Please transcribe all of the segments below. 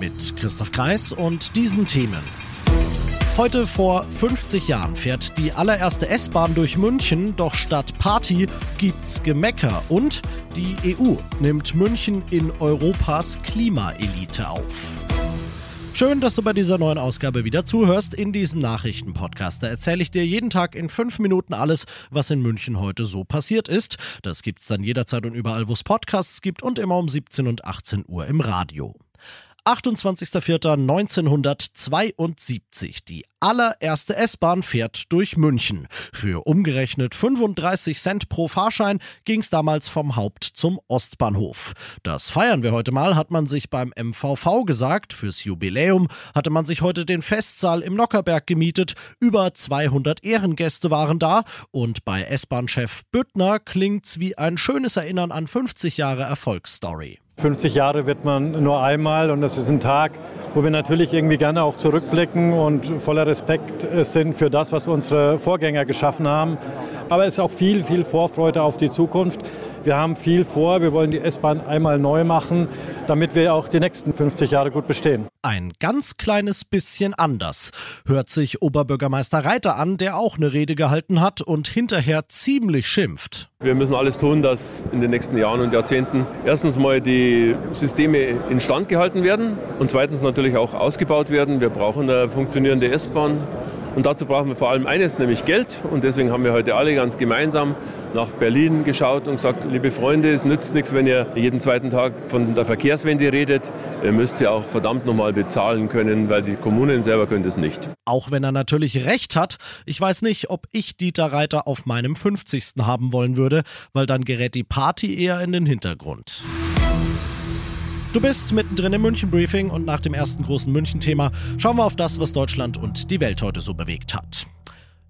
Mit Christoph Kreis und diesen Themen. Heute vor 50 Jahren fährt die allererste S-Bahn durch München, doch statt Party gibt's Gemecker und die EU nimmt München in Europas Klimaelite auf. Schön, dass du bei dieser neuen Ausgabe wieder zuhörst in diesem Nachrichtenpodcast. Da erzähle ich dir jeden Tag in fünf Minuten alles, was in München heute so passiert ist. Das gibt's dann jederzeit und überall, wo es Podcasts gibt und immer um 17 und 18 Uhr im Radio. 28.04.1972. Die allererste S-Bahn fährt durch München. Für umgerechnet 35 Cent pro Fahrschein ging es damals vom Haupt- zum Ostbahnhof. Das feiern wir heute mal, hat man sich beim MVV gesagt. Fürs Jubiläum hatte man sich heute den Festsaal im Nockerberg gemietet. Über 200 Ehrengäste waren da und bei S-Bahn-Chef Büttner klingt's wie ein schönes Erinnern an 50 Jahre Erfolgsstory. 50 Jahre wird man nur einmal und das ist ein Tag, wo wir natürlich irgendwie gerne auch zurückblicken und voller Respekt sind für das, was unsere Vorgänger geschaffen haben. Aber es ist auch viel, viel Vorfreude auf die Zukunft. Wir haben viel vor. Wir wollen die S-Bahn einmal neu machen, damit wir auch die nächsten 50 Jahre gut bestehen. Ein ganz kleines bisschen anders hört sich Oberbürgermeister Reiter an, der auch eine Rede gehalten hat und hinterher ziemlich schimpft. Wir müssen alles tun, dass in den nächsten Jahren und Jahrzehnten erstens mal die Systeme instand gehalten werden und zweitens natürlich auch ausgebaut werden. Wir brauchen eine funktionierende S-Bahn. Und dazu brauchen wir vor allem eines, nämlich Geld. Und deswegen haben wir heute alle ganz gemeinsam nach Berlin geschaut und gesagt, liebe Freunde, es nützt nichts, wenn ihr jeden zweiten Tag von der Verkehrswende redet. Ihr müsst sie auch verdammt nochmal bezahlen können, weil die Kommunen selber können das nicht. Auch wenn er natürlich recht hat, ich weiß nicht, ob ich Dieter Reiter auf meinem 50. haben wollen würde, weil dann gerät die Party eher in den Hintergrund. Du bist mittendrin im München Briefing und nach dem ersten großen München-Thema schauen wir auf das, was Deutschland und die Welt heute so bewegt hat.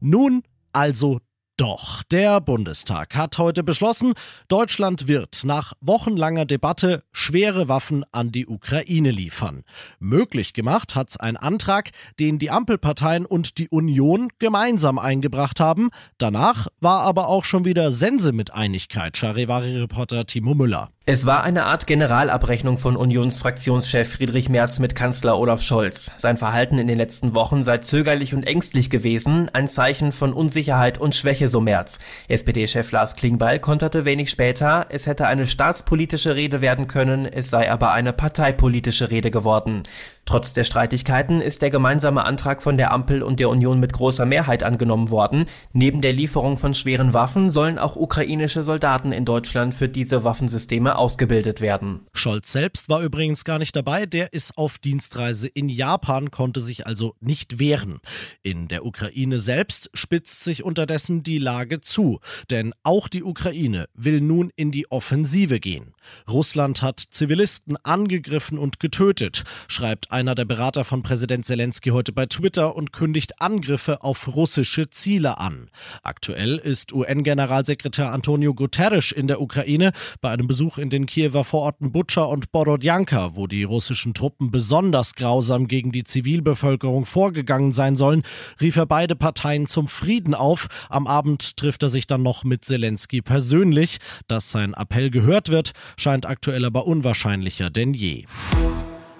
Nun also doch, der Bundestag hat heute beschlossen, Deutschland wird nach wochenlanger Debatte schwere Waffen an die Ukraine liefern. Möglich gemacht hat's ein Antrag, den die Ampelparteien und die Union gemeinsam eingebracht haben. Danach war aber auch schon wieder Sense mit Einigkeit, Charivari-Reporter Timo Müller. Es war eine Art Generalabrechnung von Unionsfraktionschef Friedrich Merz mit Kanzler Olaf Scholz. Sein Verhalten in den letzten Wochen sei zögerlich und ängstlich gewesen, ein Zeichen von Unsicherheit und Schwäche, so Merz. SPD-Chef Lars Klingbeil konterte wenig später, es hätte eine staatspolitische Rede werden können, es sei aber eine parteipolitische Rede geworden. Trotz der Streitigkeiten ist der gemeinsame Antrag von der Ampel und der Union mit großer Mehrheit angenommen worden. Neben der Lieferung von schweren Waffen sollen auch ukrainische Soldaten in Deutschland für diese Waffensysteme ausgebildet werden. Scholz selbst war übrigens gar nicht dabei, der ist auf Dienstreise in Japan, konnte sich also nicht wehren. In der Ukraine selbst spitzt sich unterdessen die Lage zu, denn auch die Ukraine will nun in die Offensive gehen. Russland hat Zivilisten angegriffen und getötet, schreibt einer der Berater von Präsident Zelensky heute bei Twitter und kündigt Angriffe auf russische Ziele an. Aktuell ist UN-Generalsekretär Antonio Guterres in der Ukraine bei einem Besuch in den Kiewer Vororten Butscha und Borodjanka, wo die russischen Truppen besonders grausam gegen die Zivilbevölkerung vorgegangen sein sollen, rief er beide Parteien zum Frieden auf. Am Abend trifft er sich dann noch mit Zelensky persönlich. Dass sein Appell gehört wird, scheint aktuell aber unwahrscheinlicher denn je.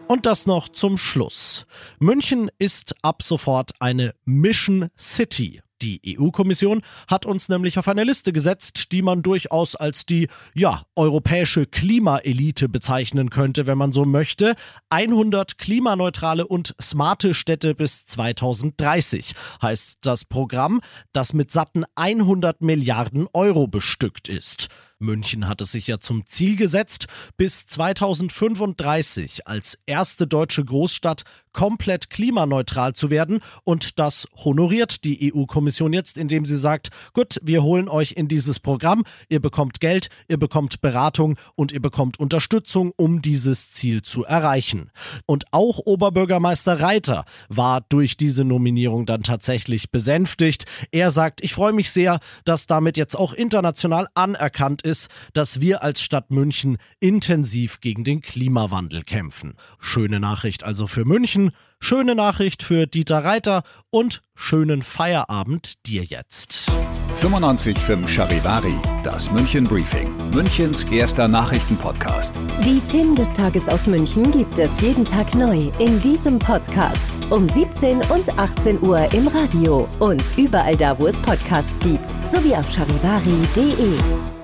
Und das noch zum Schluss. München ist ab sofort eine Mission City. Die EU-Kommission hat uns nämlich auf eine Liste gesetzt, die man durchaus als die, ja, europäische Klimaelite bezeichnen könnte, wenn man so möchte. 100 klimaneutrale und smarte Städte bis 2030 heißt das Programm, das mit satten 100 Milliarden Euro bestückt ist. München hat es sich ja zum Ziel gesetzt, bis 2035 als erste deutsche Großstadt komplett klimaneutral zu werden. Und das honoriert die EU-Kommission jetzt, indem sie sagt, gut, wir holen euch in dieses Programm, ihr bekommt Geld, ihr bekommt Beratung und ihr bekommt Unterstützung, um dieses Ziel zu erreichen. Und auch Oberbürgermeister Reiter war durch diese Nominierung dann tatsächlich besänftigt. Er sagt, ich freue mich sehr, dass damit jetzt auch international anerkannt ist, dass wir als Stadt München intensiv gegen den Klimawandel kämpfen. Schöne Nachricht also für München, schöne Nachricht für Dieter Reiter und schönen Feierabend dir jetzt. 95.5 Charivari, das München Briefing, Münchens erster Nachrichtenpodcast. Die Themen des Tages aus München gibt es jeden Tag neu in diesem Podcast um 17 und 18 Uhr im Radio und überall da, wo es Podcasts gibt, sowie auf charivari.de.